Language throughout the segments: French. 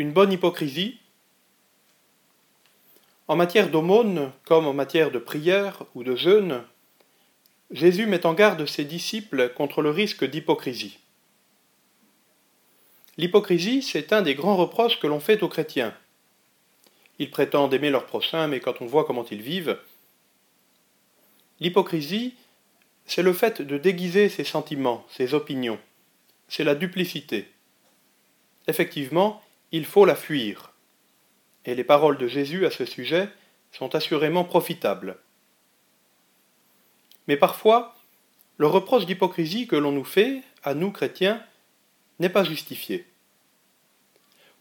Une bonne hypocrisie En matière d'aumône, comme en matière de prière ou de jeûne, Jésus met en garde ses disciples contre le risque d'hypocrisie. L'hypocrisie, c'est un des grands reproches que l'on fait aux chrétiens. Ils prétendent aimer leurs prochains, mais quand on voit comment ils vivent, l'hypocrisie, c'est le fait de déguiser ses sentiments, ses opinions. C'est la duplicité. Effectivement, il faut la fuir. Et les paroles de Jésus à ce sujet sont assurément profitables. Mais parfois, le reproche d'hypocrisie que l'on nous fait, à nous chrétiens, n'est pas justifié.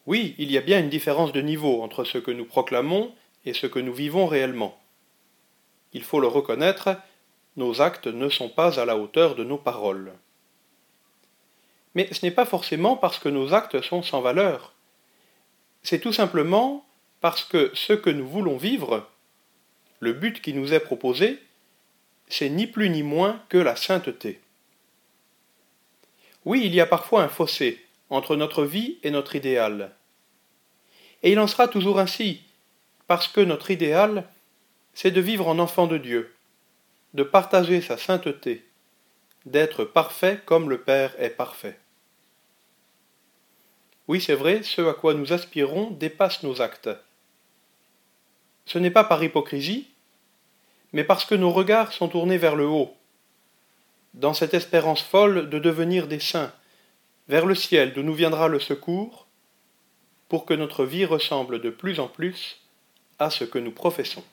Oui, il y a bien une différence de niveau entre ce que nous proclamons et ce que nous vivons réellement. Il faut le reconnaître, nos actes ne sont pas à la hauteur de nos paroles. Mais ce n'est pas forcément parce que nos actes sont sans valeur. C'est tout simplement parce que ce que nous voulons vivre, le but qui nous est proposé, c'est ni plus ni moins que la sainteté. Oui, il y a parfois un fossé entre notre vie et notre idéal. Et il en sera toujours ainsi, parce que notre idéal, c'est de vivre en enfant de Dieu, de partager sa sainteté, d'être parfait comme le Père est parfait. Oui, c'est vrai, ce à quoi nous aspirons dépasse nos actes. Ce n'est pas par hypocrisie, mais parce que nos regards sont tournés vers le haut, dans cette espérance folle de devenir des saints, vers le ciel d'où nous viendra le secours, pour que notre vie ressemble de plus en plus à ce que nous professons.